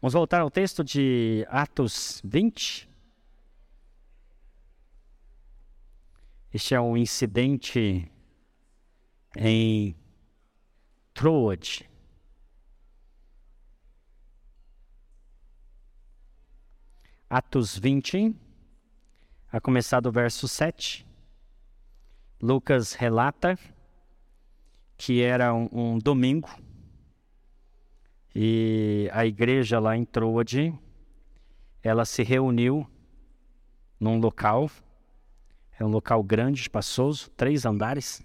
Vamos voltar ao texto de Atos 20. Este é um incidente em Troade. Atos 20, a começar do verso 7. Lucas relata que era um, um domingo e a igreja lá em Troade, ela se reuniu num local, é um local grande, espaçoso, três andares.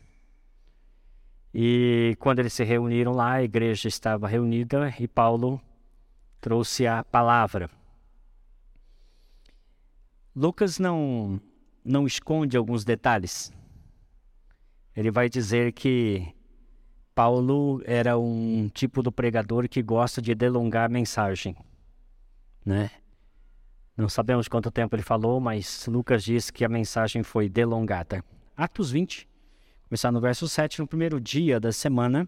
E quando eles se reuniram lá, a igreja estava reunida e Paulo trouxe a palavra. Lucas não não esconde alguns detalhes. Ele vai dizer que Paulo era um tipo do pregador que gosta de delongar a mensagem, né? Não sabemos quanto tempo ele falou, mas Lucas diz que a mensagem foi delongada. Atos 20, começar no verso 7, no primeiro dia da semana,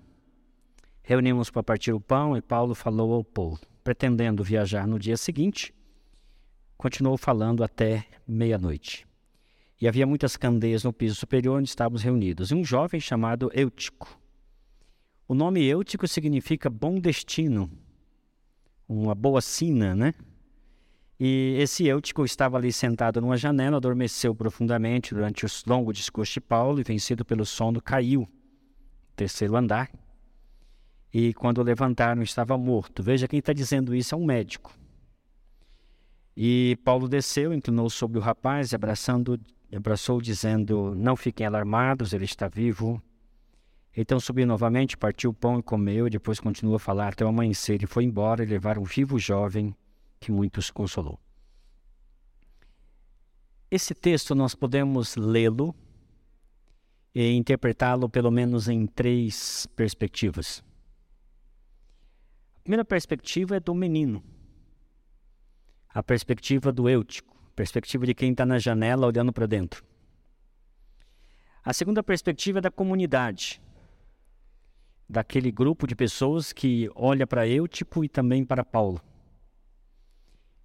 reunimos para partir o pão e Paulo falou ao povo, pretendendo viajar no dia seguinte, continuou falando até meia-noite. E havia muitas candeias no piso superior onde estávamos reunidos, e um jovem chamado Eutico, o nome Eutico significa bom destino, uma boa sina, né? E esse Eutico estava ali sentado numa janela, adormeceu profundamente durante o longo discurso de Paulo e, vencido pelo sono, caiu terceiro andar. E quando levantaram, estava morto. Veja quem está dizendo isso é um médico. E Paulo desceu, inclinou sobre o rapaz, abraçando, abraçou, dizendo: Não fiquem alarmados, ele está vivo. Então subiu novamente, partiu o pão e comeu, e depois continuou a falar até o amanhecer, e foi embora e levar um vivo jovem que muitos consolou. Esse texto nós podemos lê-lo e interpretá-lo pelo menos em três perspectivas. A primeira perspectiva é do menino, a perspectiva do eutico, perspectiva de quem está na janela olhando para dentro. A segunda perspectiva é da comunidade, daquele grupo de pessoas que olha para Eutico e também para Paulo.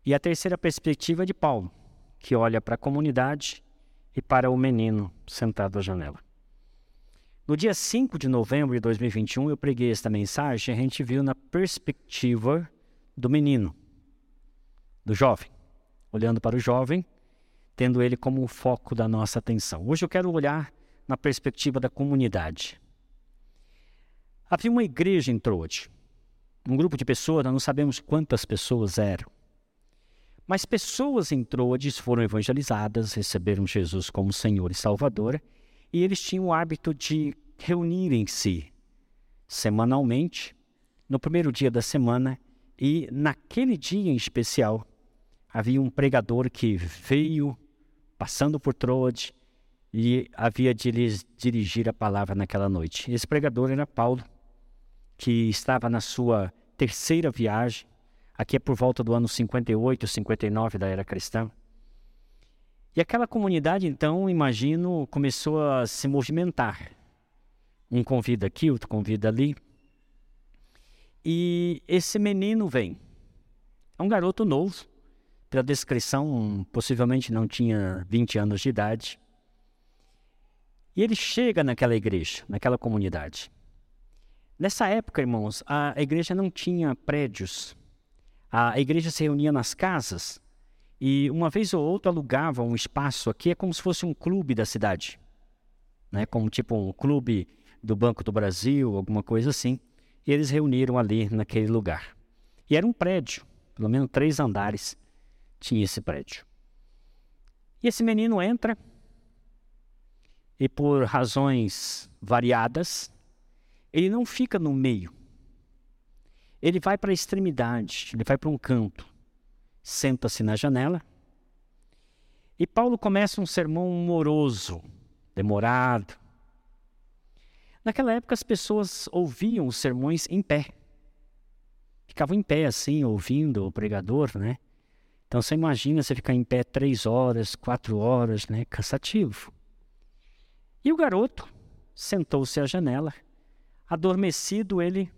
E a terceira perspectiva é de Paulo, que olha para a comunidade e para o menino sentado à janela. No dia 5 de novembro de 2021, eu preguei esta mensagem e a gente viu na perspectiva do menino, do jovem, olhando para o jovem, tendo ele como o foco da nossa atenção. Hoje eu quero olhar na perspectiva da comunidade. Havia uma igreja em Troade. Um grupo de pessoas, nós não sabemos quantas pessoas eram. Mas pessoas em Troades foram evangelizadas, receberam Jesus como Senhor e Salvador, e eles tinham o hábito de reunirem-se semanalmente, no primeiro dia da semana, e naquele dia em especial, havia um pregador que veio passando por Troade e havia de lhes dirigir a palavra naquela noite. Esse pregador era Paulo que estava na sua terceira viagem, aqui é por volta do ano 58, 59 da era cristã. E aquela comunidade, então, imagino, começou a se movimentar. Um convida aqui, outro convida ali. E esse menino vem. É um garoto novo, pela descrição, possivelmente não tinha 20 anos de idade. E ele chega naquela igreja, naquela comunidade. Nessa época, irmãos, a igreja não tinha prédios. A igreja se reunia nas casas e uma vez ou outra alugava um espaço aqui, é como se fosse um clube da cidade. Né? Como tipo um clube do Banco do Brasil, alguma coisa assim. E eles reuniram ali naquele lugar. E era um prédio, pelo menos três andares tinha esse prédio. E esse menino entra e por razões variadas, ele não fica no meio. Ele vai para a extremidade, ele vai para um canto, senta-se na janela. E Paulo começa um sermão moroso, demorado. Naquela época as pessoas ouviam os sermões em pé. Ficavam em pé assim, ouvindo o pregador, né? Então você imagina você ficar em pé três horas, quatro horas, né? Cansativo. E o garoto sentou-se à janela Adormecido, ele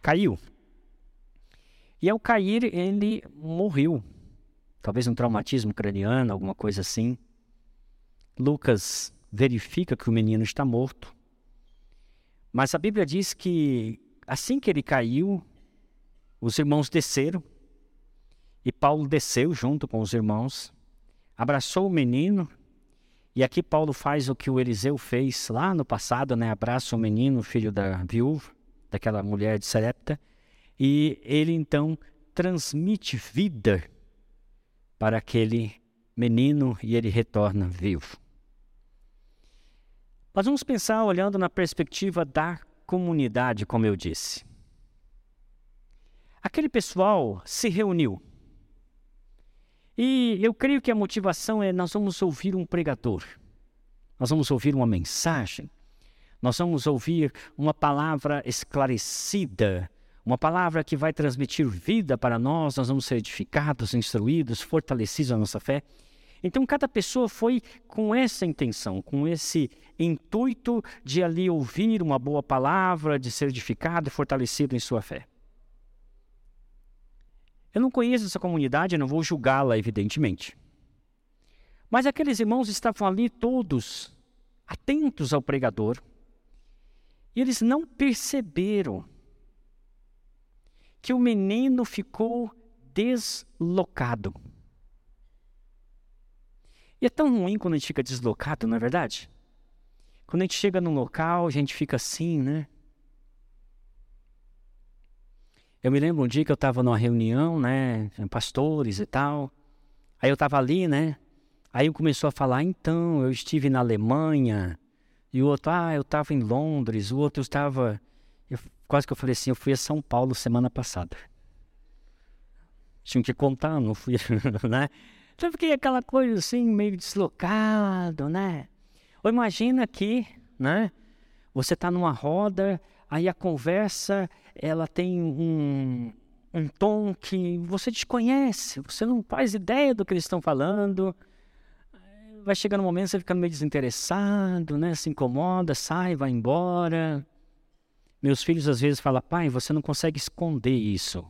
caiu. E ao cair, ele morreu. Talvez um traumatismo craniano, alguma coisa assim. Lucas verifica que o menino está morto. Mas a Bíblia diz que assim que ele caiu, os irmãos desceram e Paulo desceu junto com os irmãos, abraçou o menino. E aqui Paulo faz o que o Eliseu fez lá no passado, né? Abraça o menino, filho da viúva, daquela mulher de Sarepta, e ele então transmite vida para aquele menino e ele retorna vivo. Nós vamos pensar olhando na perspectiva da comunidade, como eu disse. Aquele pessoal se reuniu. E eu creio que a motivação é: nós vamos ouvir um pregador, nós vamos ouvir uma mensagem, nós vamos ouvir uma palavra esclarecida, uma palavra que vai transmitir vida para nós, nós vamos ser edificados, instruídos, fortalecidos na nossa fé. Então, cada pessoa foi com essa intenção, com esse intuito de ali ouvir uma boa palavra, de ser edificado e fortalecido em sua fé. Eu não conheço essa comunidade, não vou julgá-la, evidentemente. Mas aqueles irmãos estavam ali todos atentos ao pregador, e eles não perceberam que o menino ficou deslocado. E é tão ruim quando a gente fica deslocado, não é verdade? Quando a gente chega num local, a gente fica assim, né? Eu me lembro um dia que eu estava numa reunião, né, pastores e tal. Aí eu estava ali, né? Aí começou a falar, então, eu estive na Alemanha. E o outro, ah, eu estava em Londres. O outro estava quase que eu falei assim, eu fui a São Paulo semana passada. Tinha que contar, não fui, né? Então fiquei aquela coisa assim, meio deslocado, né? Ou imagina que, né? Você está numa roda, aí a conversa, ela tem um, um tom que você desconhece, você não faz ideia do que eles estão falando. Vai chegando um momento, você fica meio desinteressado, né? Se incomoda, sai, vai embora. Meus filhos às vezes falam, pai, você não consegue esconder isso.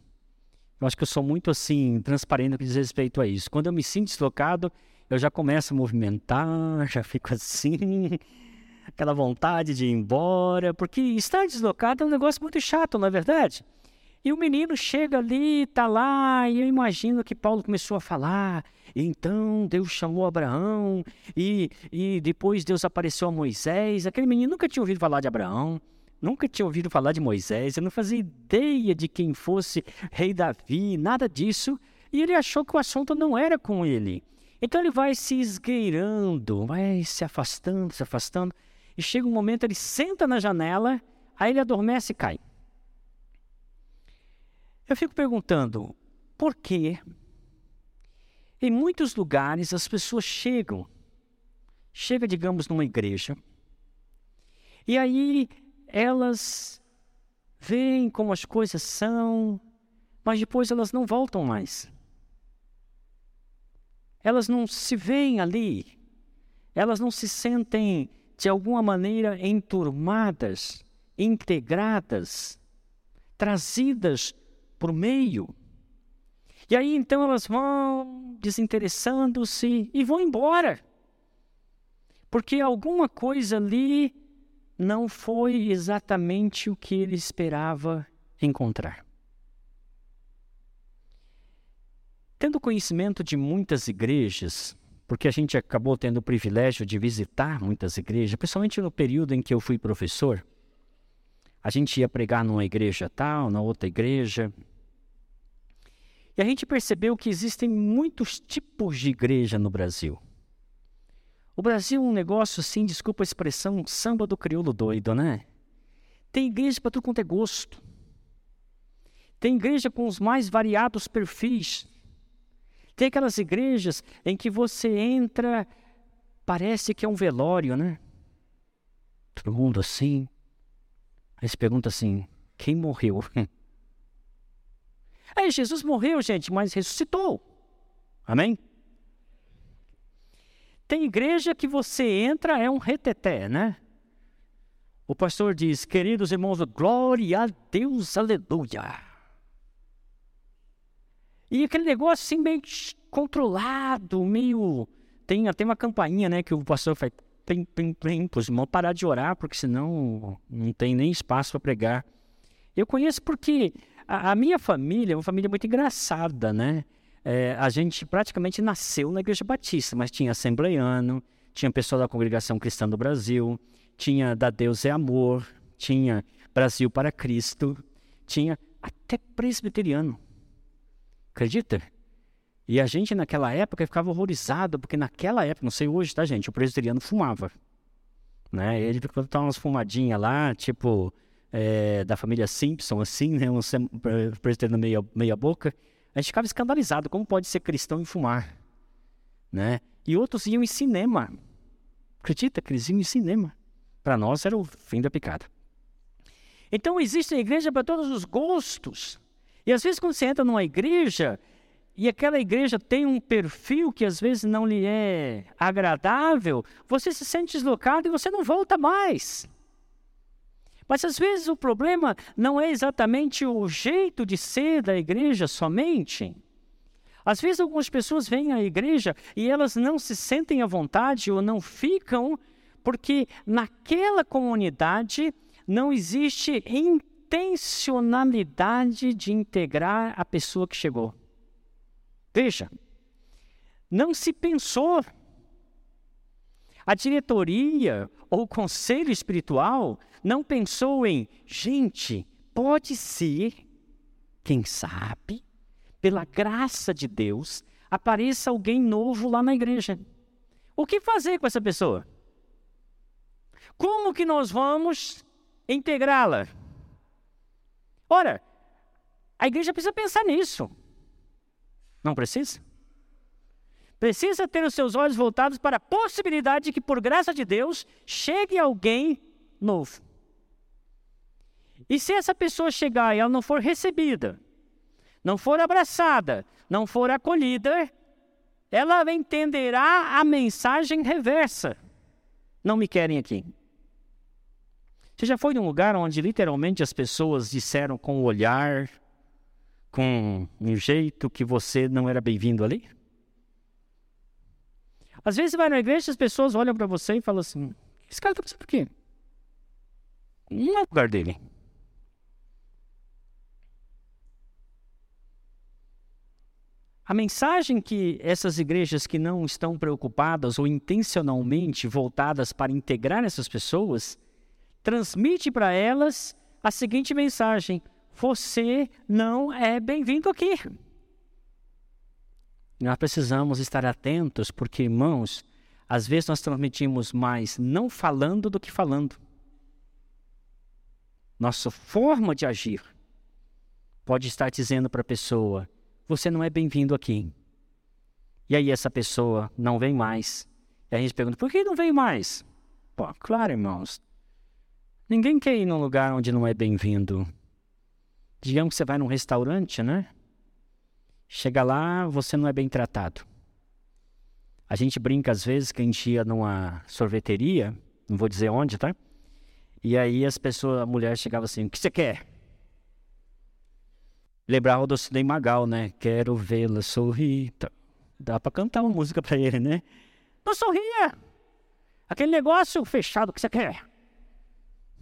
Eu acho que eu sou muito assim, transparente no que diz respeito a isso. Quando eu me sinto deslocado, eu já começo a movimentar, já fico assim, aquela vontade de ir embora, porque estar deslocado é um negócio muito chato, não é verdade? E o menino chega ali, tá lá, e eu imagino que Paulo começou a falar. Então Deus chamou Abraão, e, e depois Deus apareceu a Moisés. Aquele menino nunca tinha ouvido falar de Abraão. Nunca tinha ouvido falar de Moisés, eu não fazia ideia de quem fosse rei Davi, nada disso. E ele achou que o assunto não era com ele. Então ele vai se esgueirando, vai se afastando, se afastando. E chega um momento, ele senta na janela, aí ele adormece e cai. Eu fico perguntando, por quê? Em muitos lugares as pessoas chegam, chega, digamos, numa igreja, e aí elas veem como as coisas são, mas depois elas não voltam mais. Elas não se veem ali, elas não se sentem de alguma maneira enturmadas, integradas, trazidas por meio. E aí então elas vão desinteressando-se e vão embora. Porque alguma coisa ali não foi exatamente o que ele esperava encontrar. Tendo conhecimento de muitas igrejas, porque a gente acabou tendo o privilégio de visitar muitas igrejas, principalmente no período em que eu fui professor, a gente ia pregar numa igreja tal, na outra igreja. E a gente percebeu que existem muitos tipos de igreja no Brasil. O Brasil é um negócio assim, desculpa a expressão, samba do crioulo doido, né? Tem igreja para tudo quanto é gosto. Tem igreja com os mais variados perfis. Tem aquelas igrejas em que você entra, parece que é um velório, né? Todo mundo assim. Aí se pergunta assim: quem morreu? Aí Jesus morreu, gente, mas ressuscitou. Amém? Tem igreja que você entra, é um reteté, né? O pastor diz, queridos irmãos, glória a Deus, aleluia. E aquele negócio assim meio controlado, meio. Tem até uma campainha, né, que o pastor faz. Tem, tem, tem, os irmãos parar de orar, porque senão não tem nem espaço para pregar. Eu conheço porque a, a, minha família é uma família muito engraçada, né? É, a gente praticamente nasceu na Igreja Batista, mas tinha assembleiano, tinha pessoal da Congregação Cristã do Brasil, tinha da Deus é Amor, tinha Brasil para Cristo, tinha até presbiteriano. Acredita? E a gente naquela época ficava horrorizado, porque naquela época, não sei hoje, tá, gente? O presbiteriano fumava. Né? Ele ficava umas fumadinhas lá, tipo é, da família Simpson, assim, né? Um presbiteriano meia, meia boca. A gente ficava escandalizado, como pode ser cristão e fumar? Né? E outros iam em cinema. Acredita que eles iam em cinema? Para nós era o fim da picada. Então existe a igreja para todos os gostos. E às vezes, quando você entra numa igreja e aquela igreja tem um perfil que às vezes não lhe é agradável, você se sente deslocado e você não volta mais. Mas às vezes o problema não é exatamente o jeito de ser da igreja somente. Às vezes algumas pessoas vêm à igreja e elas não se sentem à vontade ou não ficam porque naquela comunidade não existe intencionalidade de integrar a pessoa que chegou. Veja, não se pensou. A diretoria ou o conselho espiritual não pensou em, gente, pode ser, quem sabe, pela graça de Deus, apareça alguém novo lá na igreja. O que fazer com essa pessoa? Como que nós vamos integrá-la? Ora, a igreja precisa pensar nisso. Não precisa? Precisa ter os seus olhos voltados para a possibilidade de que, por graça de Deus, chegue alguém novo. E se essa pessoa chegar e ela não for recebida, não for abraçada, não for acolhida, ela entenderá a mensagem reversa. Não me querem aqui. Você já foi num lugar onde literalmente as pessoas disseram com o olhar, com um jeito que você não era bem-vindo ali? Às vezes você vai na igreja e as pessoas olham para você e falam assim: esse cara está fazendo o quê? Não é o lugar dele. A mensagem que essas igrejas que não estão preocupadas ou intencionalmente voltadas para integrar essas pessoas transmite para elas a seguinte mensagem: você não é bem-vindo aqui. Nós precisamos estar atentos, porque, irmãos, às vezes nós transmitimos mais não falando do que falando. Nossa forma de agir pode estar dizendo para a pessoa: você não é bem-vindo aqui. E aí essa pessoa não vem mais. E a gente pergunta: por que não vem mais? Pô, claro, irmãos, Ninguém quer ir num lugar onde não é bem-vindo. Digamos que você vai num restaurante, né? Chega lá, você não é bem tratado. A gente brinca às vezes que a gente ia numa sorveteria, não vou dizer onde, tá? E aí as pessoas, a mulher chegava assim, o que você quer? Lembrava do Sidney Magal, né? Quero vê-la sorrir. Tá. Dá pra cantar uma música pra ele, né? Não sorria! Aquele negócio fechado, que você quer?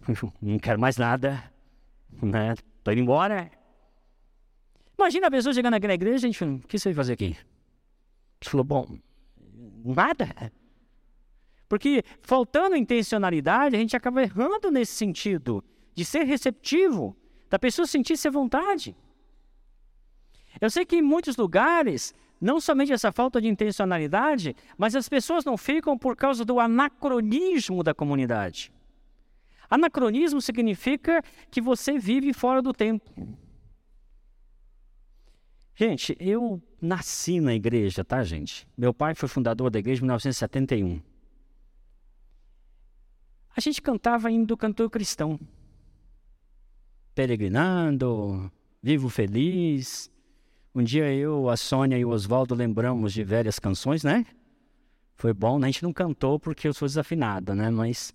não quero mais nada, né? Tô indo embora. Imagina a pessoa chegando aqui na igreja gente o que você vai fazer aqui? Ele falou, bom, nada. Porque faltando intencionalidade, a gente acaba errando nesse sentido de ser receptivo, da pessoa sentir-se à vontade. Eu sei que em muitos lugares, não somente essa falta de intencionalidade, mas as pessoas não ficam por causa do anacronismo da comunidade. Anacronismo significa que você vive fora do tempo. Gente, eu nasci na igreja, tá, gente? Meu pai foi fundador da igreja em 1971. A gente cantava indo do cantor cristão. Peregrinando, vivo feliz. Um dia eu, a Sônia e o Oswaldo lembramos de velhas canções, né? Foi bom, né? A gente não cantou porque eu sou desafinado, né? Mas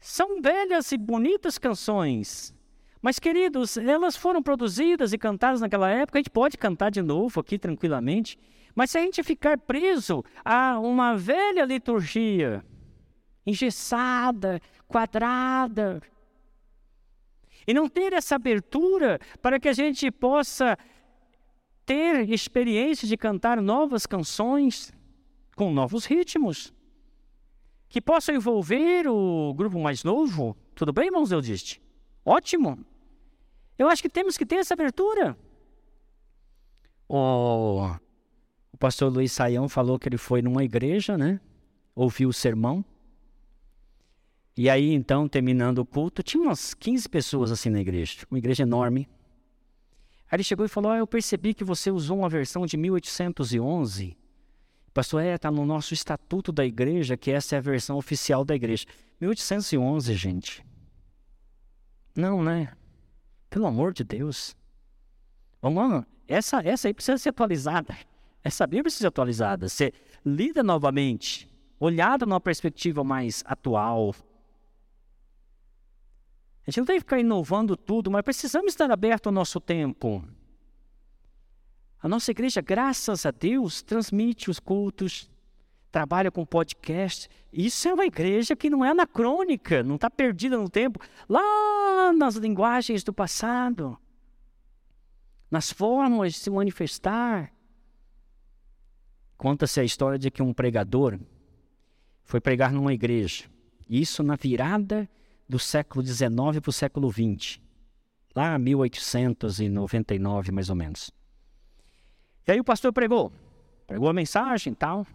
são velhas e bonitas canções, Mas, queridos, elas foram produzidas e cantadas naquela época, a gente pode cantar de novo aqui tranquilamente, mas se a gente ficar preso a uma velha liturgia, engessada, quadrada, e não ter essa abertura para que a gente possa ter experiência de cantar novas canções com novos ritmos, que possam envolver o grupo mais novo. Tudo bem, irmãos Eudiste? Ótimo! Eu acho que temos que ter essa abertura. O, o pastor Luiz Saião falou que ele foi numa igreja, né? Ouviu o sermão. E aí, então, terminando o culto, tinha umas 15 pessoas assim na igreja, uma igreja enorme. Aí ele chegou e falou: ah, Eu percebi que você usou uma versão de 1811. Pastor, é, está no nosso estatuto da igreja, que essa é a versão oficial da igreja. 1811, gente. Não, né? Pelo amor de Deus. Vamos lá. Essa, essa aí precisa ser atualizada. Essa Bíblia precisa ser atualizada, ser lida novamente, olhada numa perspectiva mais atual. A gente não tem que ficar inovando tudo, mas precisamos estar aberto ao nosso tempo. A nossa igreja, graças a Deus, transmite os cultos, trabalha com podcast. Isso é uma igreja que não é anacrônica, não está perdida no tempo, lá nas linguagens do passado, nas formas de se manifestar. Conta-se a história de que um pregador foi pregar numa igreja, isso na virada do século XIX para o século XX, lá 1899 mais ou menos. E aí o pastor pregou, pregou a mensagem e tal.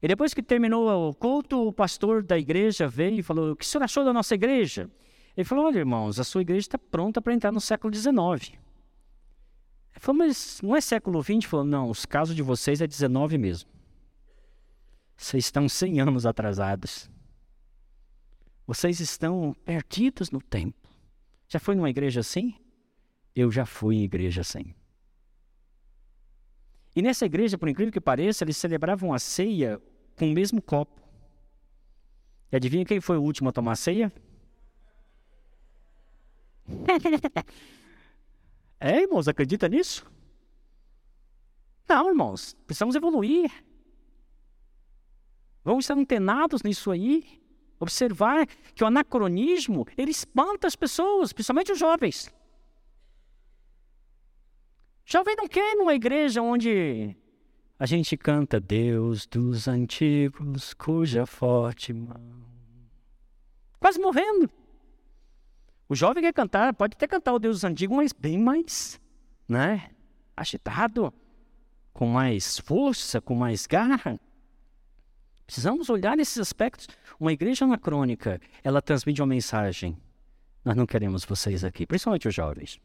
E depois que terminou o culto, o pastor da igreja veio e falou: O que o senhor achou da nossa igreja? Ele falou: Olha, irmãos, a sua igreja está pronta para entrar no século XIX. Ele falou: Mas não é século XX? Ele falou: Não, os casos de vocês é XIX mesmo. Vocês estão 100 anos atrasados. Vocês estão perdidos no tempo. Já foi numa igreja assim? Eu já fui em igreja assim. E nessa igreja, por incrível que pareça, eles celebravam a ceia com o mesmo copo. E adivinha quem foi o último a tomar ceia? é, irmãos, acredita nisso? Não, irmãos, precisamos evoluir. Vamos estar antenados nisso aí. Observar que o anacronismo, ele espanta as pessoas, principalmente os jovens. Jovem não quer ir numa igreja onde a gente canta Deus dos antigos, cuja forte mão. Quase morrendo. O jovem quer cantar, pode até cantar o Deus dos antigos, mas bem mais, né? Agitado, com mais força, com mais garra. Precisamos olhar esses aspectos. Uma igreja anacrônica, ela transmite uma mensagem. Nós não queremos vocês aqui, principalmente os jovens.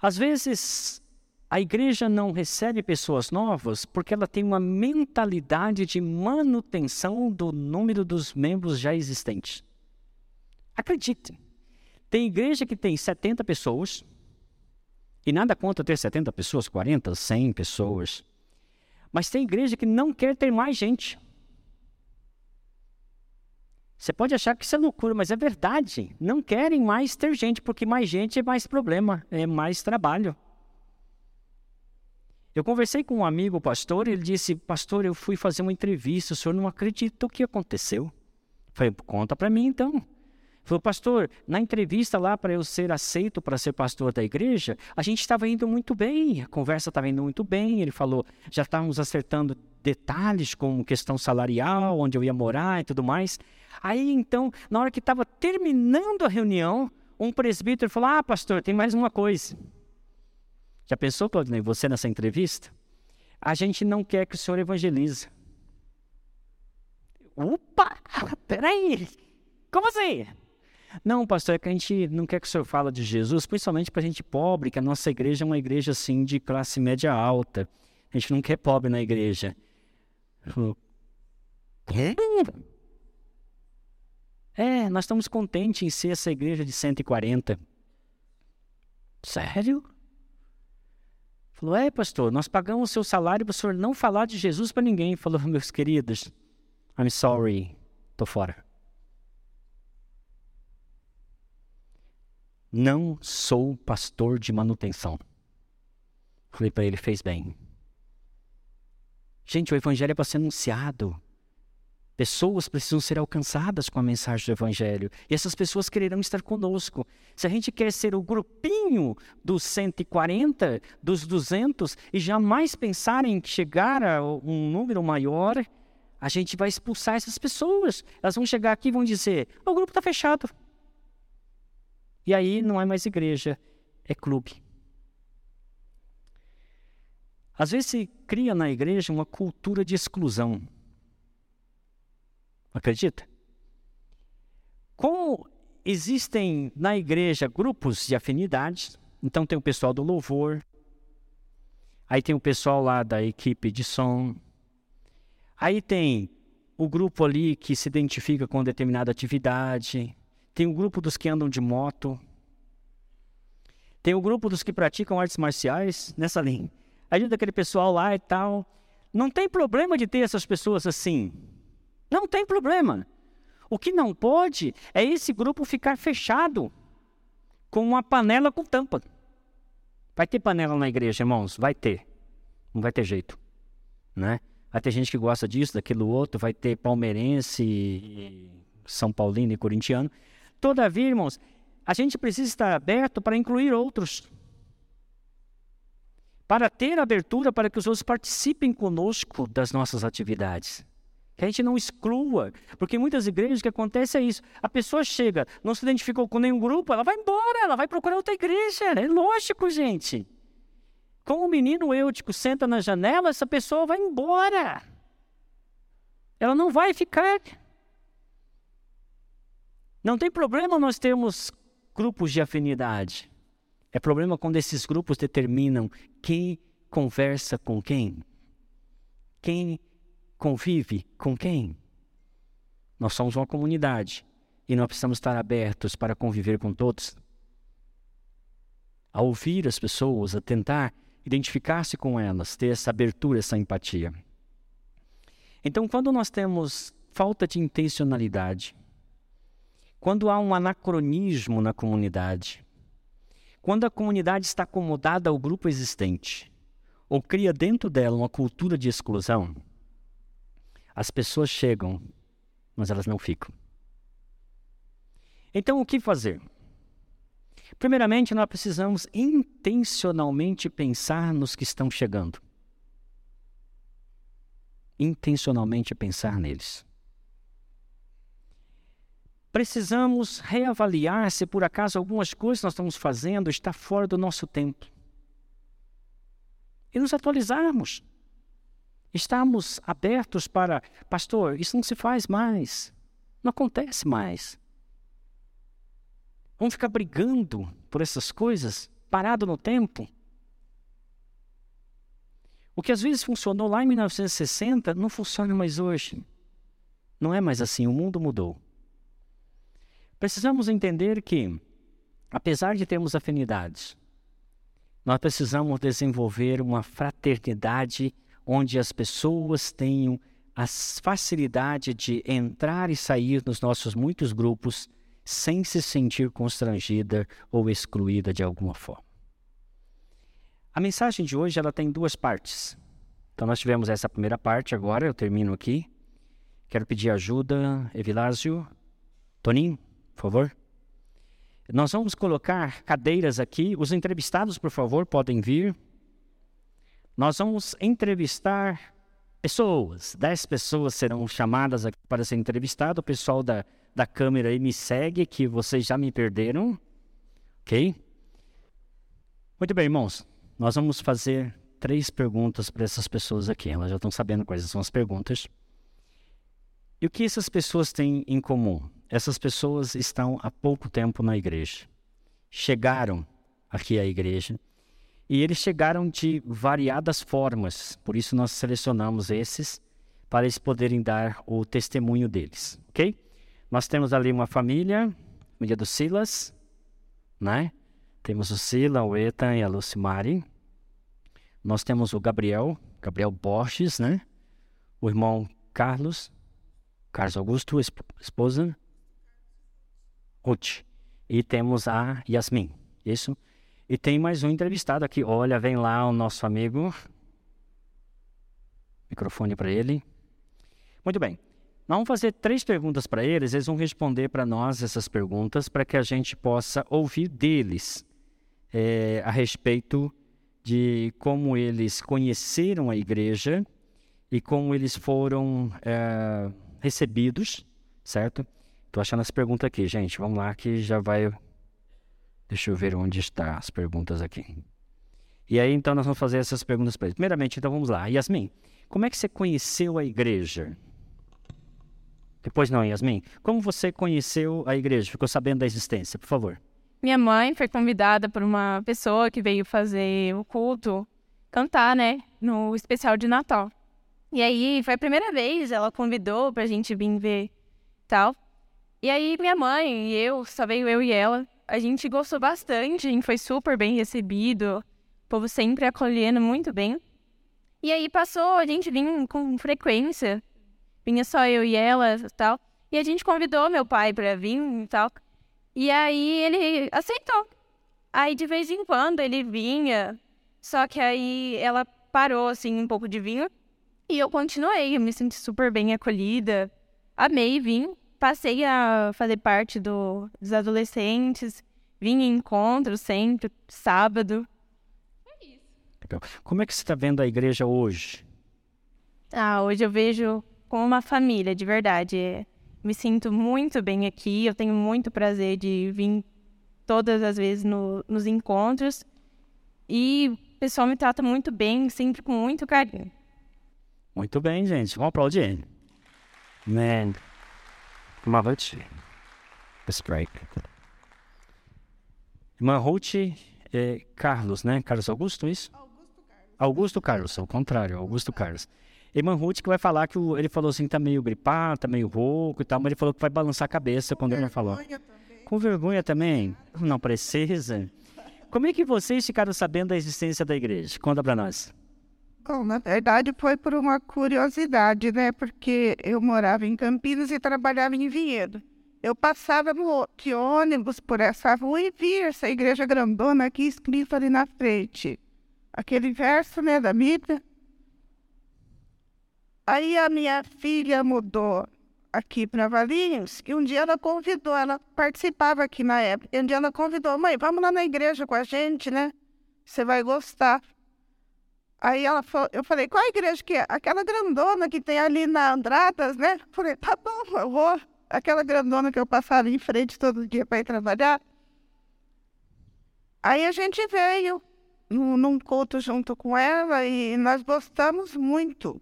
Às vezes, a igreja não recebe pessoas novas porque ela tem uma mentalidade de manutenção do número dos membros já existentes. Acredite, tem igreja que tem 70 pessoas, e nada contra ter 70 pessoas, 40, 100 pessoas, mas tem igreja que não quer ter mais gente. Você pode achar que isso é loucura, mas é verdade. Não querem mais ter gente, porque mais gente é mais problema, é mais trabalho. Eu conversei com um amigo pastor, ele disse: Pastor, eu fui fazer uma entrevista, o senhor não acredita o que aconteceu? Eu falei: Conta para mim então. Ele falou: Pastor, na entrevista lá para eu ser aceito para ser pastor da igreja, a gente estava indo muito bem, a conversa estava indo muito bem. Ele falou: Já estávamos acertando detalhes como questão salarial, onde eu ia morar e tudo mais. Aí então, na hora que estava terminando a reunião, um presbítero falou: Ah, pastor, tem mais uma coisa. Já pensou, Claudinei, você nessa entrevista? A gente não quer que o senhor evangelize. Opa! Peraí! Como assim? Não, pastor, é que a gente não quer que o senhor fale de Jesus, principalmente para a gente pobre, que a nossa igreja é uma igreja assim de classe média alta. A gente não quer pobre na igreja. Quê? É, nós estamos contentes em ser essa igreja de 140. Sério? Falou, é, pastor, nós pagamos o seu salário para o senhor não falar de Jesus para ninguém. Falou, meus queridos, I'm sorry, tô fora. Não sou pastor de manutenção. Falei para ele, fez bem. Gente, o evangelho é para ser anunciado. Pessoas precisam ser alcançadas com a mensagem do Evangelho. E essas pessoas quererão estar conosco. Se a gente quer ser o grupinho dos 140, dos 200, e jamais pensar em chegar a um número maior, a gente vai expulsar essas pessoas. Elas vão chegar aqui e vão dizer: o grupo está fechado. E aí não é mais igreja, é clube. Às vezes se cria na igreja uma cultura de exclusão. Acredita? Como existem na igreja grupos de afinidades, então tem o pessoal do louvor, aí tem o pessoal lá da equipe de som, aí tem o grupo ali que se identifica com determinada atividade, tem o grupo dos que andam de moto, tem o grupo dos que praticam artes marciais, nessa linha. Ajuda aquele pessoal lá e tal. Não tem problema de ter essas pessoas assim. Não tem problema. O que não pode é esse grupo ficar fechado com uma panela com tampa. Vai ter panela na igreja, irmãos? Vai ter. Não vai ter jeito. Né? Vai ter gente que gosta disso, daquilo outro, vai ter palmeirense, São Paulino e corintiano. Todavia, irmãos, a gente precisa estar aberto para incluir outros. Para ter abertura para que os outros participem conosco das nossas atividades. Que a gente não exclua, porque muitas igrejas que acontece é isso. A pessoa chega, não se identificou com nenhum grupo, ela vai embora, ela vai procurar outra igreja. É lógico, gente. Como o menino eutico senta na janela, essa pessoa vai embora. Ela não vai ficar. Não tem problema nós termos grupos de afinidade. É problema quando esses grupos determinam quem conversa com quem, quem convive com quem? Nós somos uma comunidade e nós precisamos estar abertos para conviver com todos. A ouvir as pessoas, a tentar identificar-se com elas, ter essa abertura, essa empatia. Então, quando nós temos falta de intencionalidade, quando há um anacronismo na comunidade, quando a comunidade está acomodada ao grupo existente, ou cria dentro dela uma cultura de exclusão, as pessoas chegam, mas elas não ficam. Então, o que fazer? Primeiramente, nós precisamos intencionalmente pensar nos que estão chegando. Intencionalmente pensar neles. Precisamos reavaliar se por acaso algumas coisas que nós estamos fazendo está fora do nosso tempo. E nos atualizarmos. Estamos abertos para, pastor, isso não se faz mais, não acontece mais. Vamos ficar brigando por essas coisas, parado no tempo? O que às vezes funcionou lá em 1960 não funciona mais hoje. Não é mais assim, o mundo mudou. Precisamos entender que, apesar de termos afinidades, nós precisamos desenvolver uma fraternidade onde as pessoas tenham a facilidade de entrar e sair nos nossos muitos grupos sem se sentir constrangida ou excluída de alguma forma. A mensagem de hoje ela tem duas partes. Então nós tivemos essa primeira parte agora, eu termino aqui. Quero pedir ajuda, Evilásio, Toninho, por favor. Nós vamos colocar cadeiras aqui. Os entrevistados, por favor, podem vir nós vamos entrevistar pessoas. Dez pessoas serão chamadas aqui para ser entrevistado. O pessoal da, da câmera aí me segue, que vocês já me perderam. Ok? Muito bem, irmãos. Nós vamos fazer três perguntas para essas pessoas aqui. Elas já estão sabendo quais são as perguntas. E o que essas pessoas têm em comum? Essas pessoas estão há pouco tempo na igreja. Chegaram aqui à igreja e eles chegaram de variadas formas, por isso nós selecionamos esses para eles poderem dar o testemunho deles, ok? Nós temos ali uma família, família do Silas, né? Temos o Sila, o Ethan e a Lucimari. Nós temos o Gabriel, Gabriel Borges, né? O irmão Carlos, Carlos Augusto, esposa, Ruth. E temos a Yasmin, isso? E tem mais um entrevistado aqui. Olha, vem lá o nosso amigo. Microfone para ele. Muito bem. Nós vamos fazer três perguntas para eles. Eles vão responder para nós essas perguntas para que a gente possa ouvir deles é, a respeito de como eles conheceram a igreja e como eles foram é, recebidos, certo? Estou achando as perguntas aqui, gente. Vamos lá que já vai Deixa eu ver onde estão as perguntas aqui. E aí, então, nós vamos fazer essas perguntas para ele. Primeiramente, então, vamos lá. Yasmin, como é que você conheceu a igreja? Depois não, Yasmin. Como você conheceu a igreja? Ficou sabendo da existência, por favor. Minha mãe foi convidada por uma pessoa que veio fazer o culto, cantar, né, no especial de Natal. E aí, foi a primeira vez, ela convidou pra gente vir ver tal. E aí, minha mãe e eu, só veio eu e ela, a gente gostou bastante, foi super bem recebido, o povo sempre acolhendo muito bem. E aí passou, a gente vinha com frequência, vinha só eu e ela e tal. E a gente convidou meu pai para vir e tal. E aí ele aceitou. Aí de vez em quando ele vinha, só que aí ela parou assim um pouco de vinho e eu continuei, eu me senti super bem acolhida. Amei vir passei a fazer parte do, dos adolescentes, vim em encontros sempre, sábado. É isso. Como é que você está vendo a igreja hoje? Ah, hoje eu vejo como uma família, de verdade. Me sinto muito bem aqui, eu tenho muito prazer de vir todas as vezes no, nos encontros. E o pessoal me trata muito bem, sempre com muito carinho. Muito bem, gente. Vamos aplaudir. Man. Mavut. Strike. Irmã Ruth é Carlos, né? Carlos Augusto, isso? Augusto Carlos. Augusto Carlos, ao contrário, Augusto Carlos. Irmã Ruth que vai falar que o, ele falou assim, tá meio gripado, tá meio rouco e tal, mas ele falou que vai balançar a cabeça Com quando ele falou. Também. Com vergonha também? Não precisa. Como é que vocês ficaram sabendo da existência da igreja? Conta para nós. Na verdade foi por uma curiosidade, né? Porque eu morava em Campinas e trabalhava em Vinhedo. Eu passava de ônibus por essa rua e via essa igreja grandona aqui escrita ali na frente. Aquele verso, né, da Bíblia. Aí a minha filha mudou aqui para Valinhos e um dia ela convidou, ela participava aqui na época, e um dia ela convidou, mãe, vamos lá na igreja com a gente, né? Você vai gostar. Aí ela falou, eu falei, qual a igreja que é? Aquela grandona que tem ali na Andradas, né? Falei, tá bom, eu vou. Aquela grandona que eu passava em frente todo dia para ir trabalhar. Aí a gente veio num, num culto junto com ela e nós gostamos muito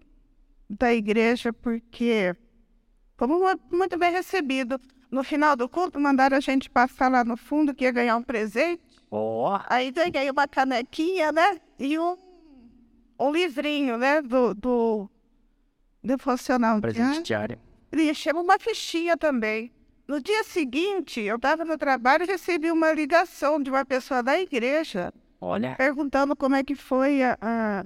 da igreja porque fomos muito bem recebidos. No final do culto, mandaram a gente passar lá no fundo que ia ganhar um presente. Oh. Aí ganhei uma canequinha, né? E um um livrinho, né, do, do devocional Presente diário. Preenchemos uma fichinha também. No dia seguinte, eu estava no trabalho e recebi uma ligação de uma pessoa da igreja. Olha. Perguntando como é que foi a, a,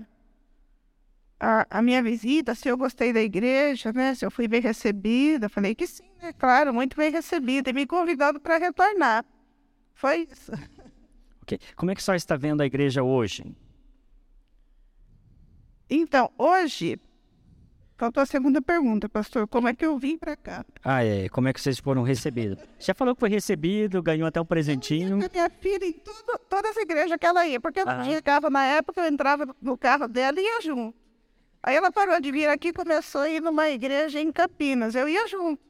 a, a, minha visita, se eu gostei da igreja, né? Se eu fui bem recebida. Falei que sim, né? Claro, muito bem recebida. E me convidando para retornar. Foi isso. Ok. Como é que a senhora está vendo a igreja hoje? Então, hoje, faltou a segunda pergunta, pastor. Como é que eu vim para cá? Ah, é. Como é que vocês foram recebidos? Já falou que foi recebido, ganhou até um presentinho. Eu minha filha em tudo, todas as igrejas que ela ia, porque ah. chegava na época, eu entrava no carro dela e ia junto. Aí ela parou de vir aqui e começou a ir numa igreja em Campinas. Eu ia junto.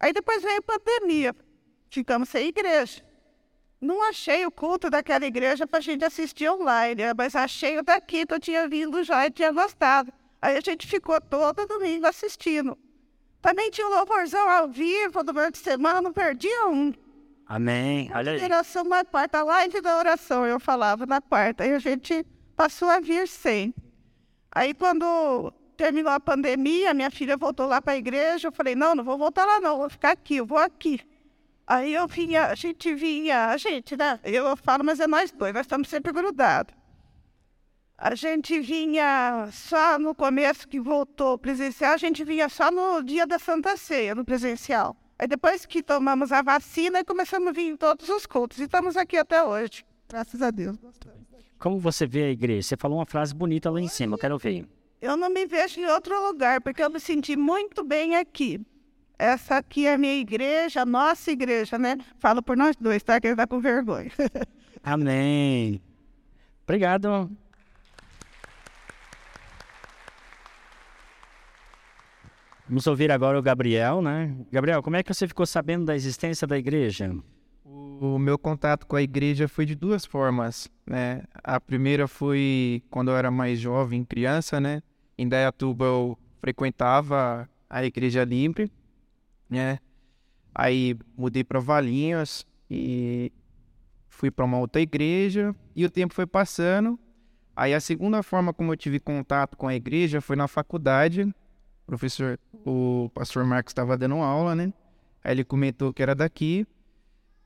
Aí depois veio a pandemia. Ficamos sem igreja. Não achei o culto daquela igreja para a gente assistir online, mas achei o daqui que eu tinha vindo já e tinha gostado. Aí a gente ficou todo domingo assistindo. Também tinha um louvorzão ao vivo meio de semana, não perdia um. Amém. Olha aí. Oração na quarta, live da oração, eu falava na quarta. Aí a gente passou a vir sem. Aí quando terminou a pandemia, minha filha voltou lá para a igreja, eu falei, não, não vou voltar lá não, vou ficar aqui, eu vou aqui. Aí eu vinha, a gente vinha, a gente, né? Eu falo, mas é nós dois, nós estamos sempre grudados. A gente vinha só no começo que voltou presencial, a gente vinha só no dia da Santa Ceia, no presencial. Aí depois que tomamos a vacina, começamos a vir em todos os cultos. E estamos aqui até hoje. Graças a Deus. Como você vê a igreja? Você falou uma frase bonita lá em cima, eu quero ver. Eu não me vejo em outro lugar, porque eu me senti muito bem aqui. Essa aqui é a minha igreja, a nossa igreja, né? Falo por nós dois, tá? Que ele tá com vergonha. Amém. Obrigado. Vamos ouvir agora o Gabriel, né? Gabriel, como é que você ficou sabendo da existência da igreja? O meu contato com a igreja foi de duas formas, né? A primeira foi quando eu era mais jovem, criança, né? Em Dayatuba eu frequentava a igreja livre, né? Aí mudei para Valinhos e fui para uma outra igreja e o tempo foi passando. Aí a segunda forma como eu tive contato com a igreja foi na faculdade. O professor, o pastor Marcos estava dando aula, né? Aí ele comentou que era daqui.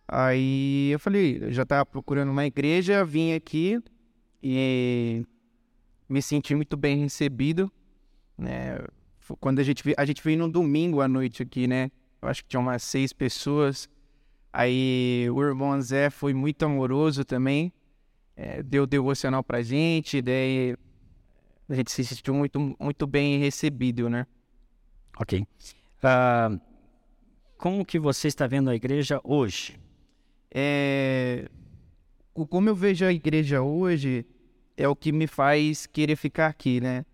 Aí eu falei, eu já estava procurando uma igreja, vim aqui e me senti muito bem recebido, né? Quando a gente a gente veio no domingo à noite aqui, né? Eu acho que tinha umas seis pessoas. Aí o irmão Zé foi muito amoroso também, é, deu devocional pra gente, daí a gente se sentiu muito, muito bem recebido, né? Ok. Uh, como que você está vendo a igreja hoje? É, como eu vejo a igreja hoje, é o que me faz querer ficar aqui, né?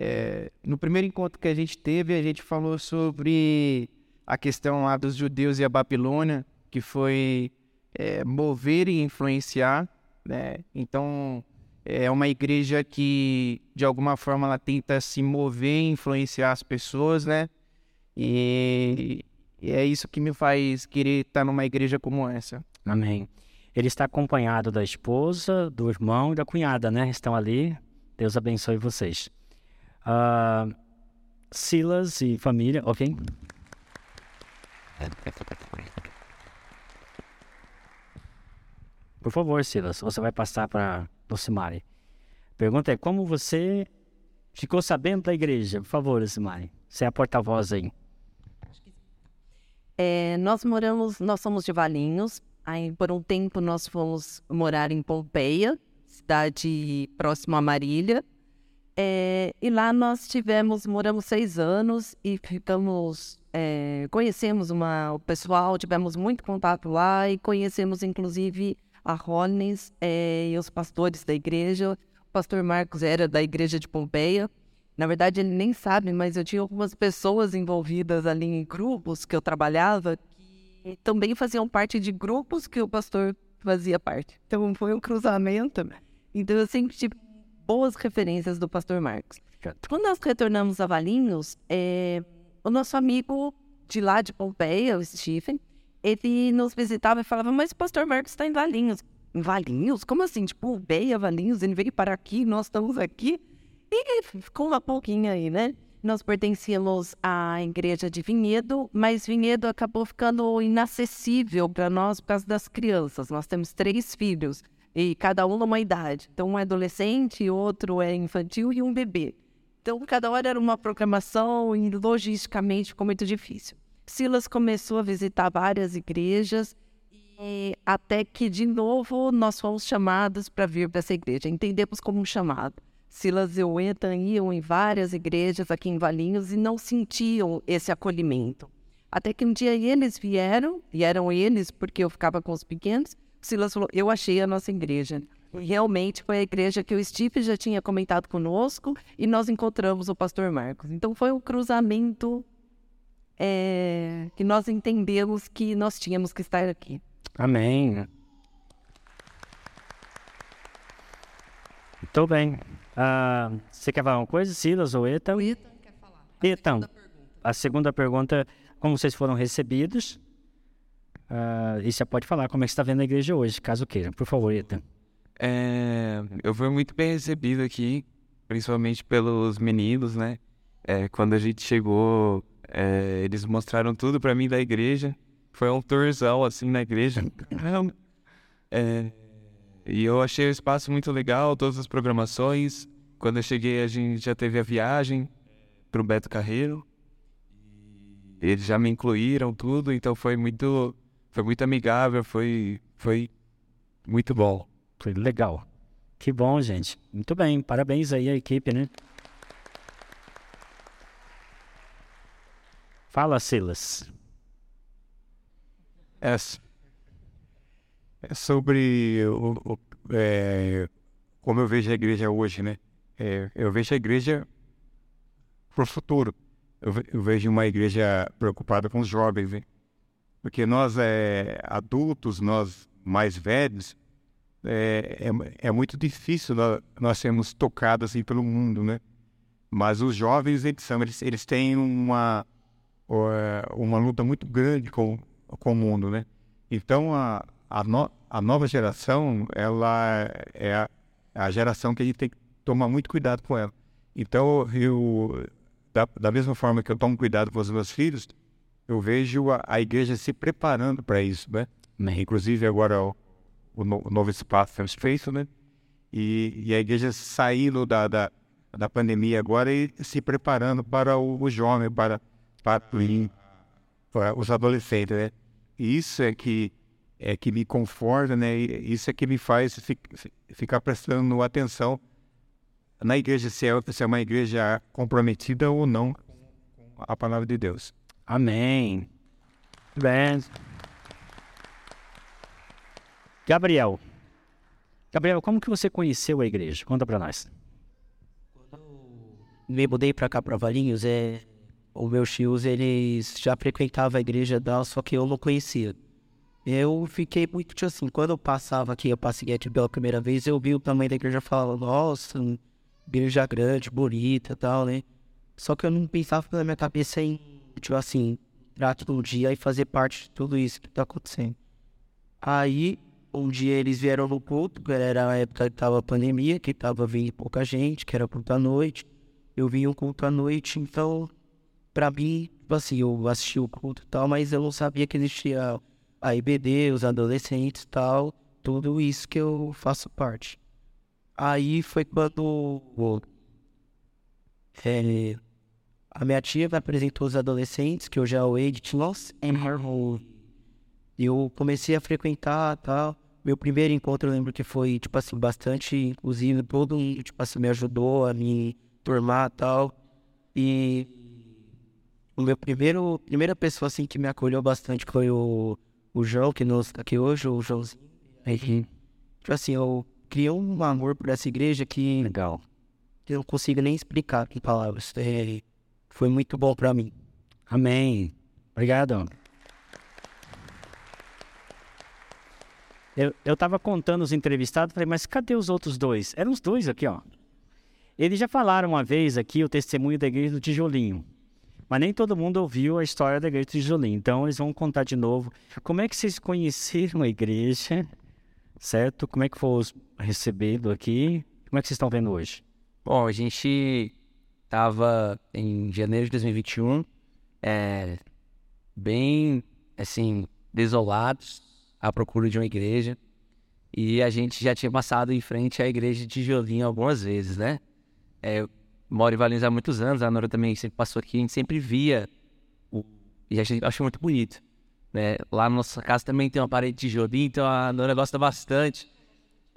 É, no primeiro encontro que a gente teve, a gente falou sobre a questão lá dos judeus e a Babilônia, que foi é, mover e influenciar, né? Então é uma igreja que de alguma forma ela tenta se mover e influenciar as pessoas, né? E, e é isso que me faz querer estar numa igreja como essa. Amém. Ele está acompanhado da esposa, do irmão e da cunhada, né? Estão ali. Deus abençoe vocês. Uh, Silas e família, ok? Por favor, Silas, você vai passar para Lucimari. Pergunta é como você ficou sabendo da igreja? Por favor, Lucimari. Você é a porta-voz aí. É, nós moramos, nós somos de Valinhos. Aí, por um tempo, nós fomos morar em Pompeia, cidade próxima a Marília. É, e lá nós tivemos, moramos seis anos e ficamos, é, conhecemos uma, o pessoal, tivemos muito contato lá e conhecemos inclusive a Rollins é, e os pastores da igreja. O pastor Marcos era da igreja de Pompeia. Na verdade, ele nem sabe, mas eu tinha algumas pessoas envolvidas ali em grupos que eu trabalhava que também faziam parte de grupos que o pastor fazia parte. Então, foi um cruzamento. Então, eu sempre tive boas referências do pastor Marcos. Quando nós retornamos a Valinhos, é, o nosso amigo de lá de Pompeia, o Stephen, ele nos visitava e falava, mas o pastor Marcos está em Valinhos. Em Valinhos? Como assim? Tipo, Beia, Valinhos, ele veio para aqui, nós estamos aqui. E ficou uma pouquinho aí, né? Nós pertencíamos à igreja de Vinhedo, mas Vinhedo acabou ficando inacessível para nós por causa das crianças. Nós temos três filhos, e cada um numa idade. Então, um é adolescente, outro é infantil e um bebê. Então, cada hora era uma programação e logisticamente ficou muito difícil. Silas começou a visitar várias igrejas e até que, de novo, nós fomos chamados para vir para essa igreja. Entendemos como um chamado. Silas e o Ethan iam em várias igrejas aqui em Valinhos e não sentiam esse acolhimento. Até que um dia eles vieram, e eram eles porque eu ficava com os pequenos, Silas falou, eu achei a nossa igreja. E realmente foi a igreja que o Steve já tinha comentado conosco e nós encontramos o pastor Marcos. Então foi um cruzamento é, que nós entendemos que nós tínhamos que estar aqui. Amém. Muito bem. Uh, você quer falar uma coisa, Silas ou Ethan? O Ethan quer falar. A Ethan, segunda a segunda pergunta, como vocês foram recebidos? Uh, e você pode falar como é que está vendo a igreja hoje, caso queira. Por favor, Ethan. É, eu fui muito bem recebido aqui, principalmente pelos meninos, né? É, quando a gente chegou, é, eles mostraram tudo para mim da igreja. Foi um tourzão, assim, na igreja. É, e eu achei o espaço muito legal, todas as programações. Quando eu cheguei, a gente já teve a viagem pro Beto Carreiro. eles já me incluíram tudo, então foi muito, foi muito amigável, foi, foi muito bom. Foi legal. Que bom, gente. Muito bem. Parabéns aí à equipe, né? Fala, Silas. É, é sobre o, o, é, como eu vejo a igreja hoje, né? É, eu vejo a igreja para o futuro. Eu, eu, vejo uma igreja preocupada com os jovens, né? Porque nós é, adultos, nós mais velhos, é, é, é muito difícil nós, nós sermos tocados assim pelo mundo, né? Mas os jovens, eles são, eles, eles têm uma, uma luta muito grande com, com o mundo, né? Então, a, a, no, a nova geração, ela é a, a, geração que a gente tem que tomar muito cuidado com ela. Então, eu, da, da mesma forma que eu tomo cuidado com os meus filhos, eu vejo a, a igreja se preparando para isso, né? Inclusive, agora o, o, no, o novo espaço feito, né? E, e, a igreja saindo da, da, da pandemia agora e se preparando para o, o jovem, para, para, para os adolescentes, né? E isso é que é que me conforta, né? E isso é que me faz ficar prestando atenção na igreja, se é, se é uma igreja comprometida ou não com a palavra de Deus. Amém. Bem. Gabriel. Gabriel, como que você conheceu a igreja? Conta para nós. Quando me mudei para cá para Valinhos, é, os meus tios eles já frequentavam a igreja dela, só que eu não conhecia. Eu fiquei muito tipo assim, quando eu passava aqui, eu passei aqui pela primeira vez, eu vi o tamanho da igreja e falava, nossa, igreja grande, bonita tal, né? Só que eu não pensava na minha cabeça em, tipo assim, entrar todo dia e fazer parte de tudo isso que tá acontecendo. Aí, um dia eles vieram no culto, que era a época que tava a pandemia, que tava vindo pouca gente, que era culto à noite. Eu vim um culto à noite, então para mim, tipo assim, eu assisti o culto e tal, mas eu não sabia que existia a IBD, os adolescentes e tal, tudo isso que eu faço parte. Aí foi quando é, a minha tia apresentou os adolescentes, que hoje é o Age Loss and Eu comecei a frequentar tal. Meu primeiro encontro eu lembro que foi, tipo assim, bastante, inclusive, todo mundo, tipo assim, me ajudou a me turmar tal. E o meu primeiro, primeira pessoa assim que me acolheu bastante foi o, o João, que nos está aqui hoje, o Joãozinho. Aí, tipo assim, eu criei um amor por essa igreja que. Legal. Que eu não consigo nem explicar em palavras. É, foi muito bom para mim. Amém. Obrigado. Eu, eu tava contando os entrevistados, falei, mas cadê os outros dois? Eram os dois aqui, ó. Eles já falaram uma vez aqui o testemunho da igreja do Tijolinho. Mas nem todo mundo ouviu a história da igreja de Tijolim. Então eles vão contar de novo. Como é que vocês conheceram a igreja? Certo? Como é que foi recebendo aqui? Como é que vocês estão vendo hoje? Bom, a gente estava em janeiro de 2021, é, bem, assim, desolados à procura de uma igreja. E a gente já tinha passado em frente à igreja de Tijolinho algumas vezes, né? É, moro em Valinhos há muitos anos, a Nora também sempre passou aqui, a gente sempre via o... e a gente achou muito bonito. Né? Lá na nossa casa também tem uma parede de tijolinho, então a Nora gosta bastante.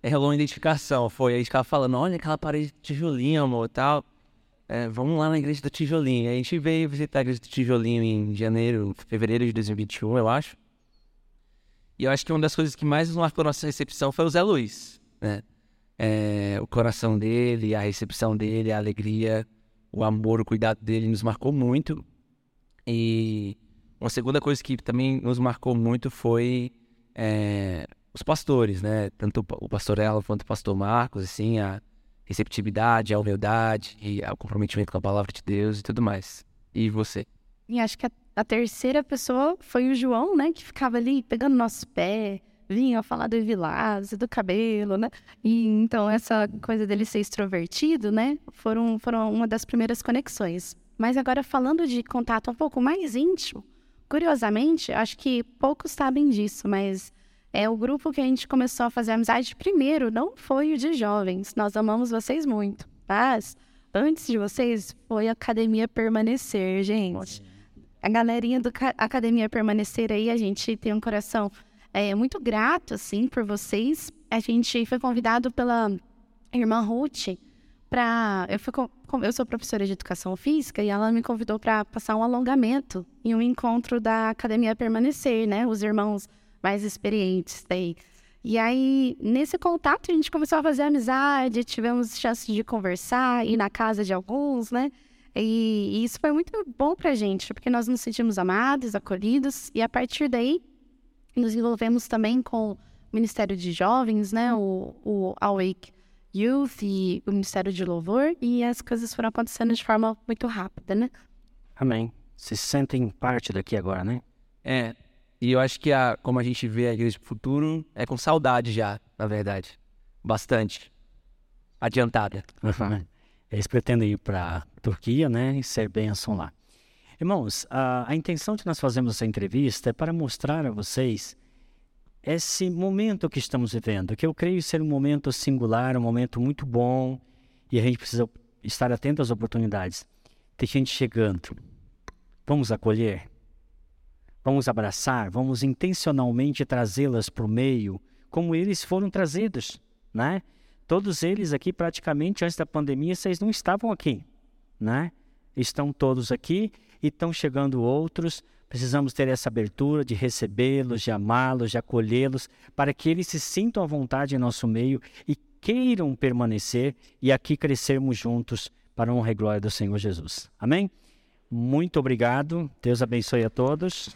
É uma identificação, foi. A gente ficava falando, olha aquela parede de tijolinho, amor, tal. É, vamos lá na igreja do tijolinho. a gente veio visitar a igreja do tijolinho em janeiro, fevereiro de 2021, eu acho. E eu acho que uma das coisas que mais marcou nossa recepção foi o Zé Luiz, né? é, o coração dele, a recepção dele, a alegria, o amor, o cuidado dele nos marcou muito. E uma segunda coisa que também nos marcou muito foi é, os pastores, né? Tanto o pastor Ela quanto o pastor Marcos, assim, a receptividade, a humildade e o comprometimento com a palavra de Deus e tudo mais. E você? E acho que a, a terceira pessoa foi o João, né? Que ficava ali pegando nosso pé, vinha falar do Vilas, do cabelo, né? E então essa coisa dele ser extrovertido, né? Foram, foram uma das primeiras conexões. Mas agora falando de contato um pouco mais íntimo, curiosamente, acho que poucos sabem disso, mas é o grupo que a gente começou a fazer amizade primeiro, não foi o de jovens. Nós amamos vocês muito, mas antes de vocês foi a Academia Permanecer, gente. a galerinha do Academia Permanecer aí, a gente tem um coração é, muito grato, assim, por vocês. A gente foi convidado pela irmã Ruth para. Eu, fui, eu sou professora de educação física e ela me convidou para passar um alongamento em um encontro da Academia Permanecer, né? Os irmãos mais experientes daí. E aí, nesse contato, a gente começou a fazer amizade, tivemos chance de conversar, ir na casa de alguns, né? E, e isso foi muito bom pra gente, porque nós nos sentimos amados, acolhidos, e a partir daí, nos envolvemos também com o Ministério de Jovens, né? O, o Awake Youth e o Ministério de Louvor, e as coisas foram acontecendo de forma muito rápida, né? Amém. Se sentem parte daqui agora, né? É, e eu acho que a, como a gente vê a igreja do futuro é com saudade já, na verdade. Bastante. Adiantada. Eles pretendem ir para Turquia, né, e ser bênção lá. Irmãos, a, a intenção de nós fazermos essa entrevista é para mostrar a vocês esse momento que estamos vivendo, que eu creio ser um momento singular, um momento muito bom, e a gente precisa estar atento às oportunidades. Tem gente chegando. Vamos acolher? Vamos abraçar, vamos intencionalmente trazê-las para o meio, como eles foram trazidos, né? Todos eles aqui, praticamente antes da pandemia, vocês não estavam aqui, né? Estão todos aqui e estão chegando outros. Precisamos ter essa abertura de recebê-los, de amá-los, de acolhê-los, para que eles se sintam à vontade em nosso meio e queiram permanecer e aqui crescermos juntos para a honra e glória do Senhor Jesus. Amém? Muito obrigado. Deus abençoe a todos.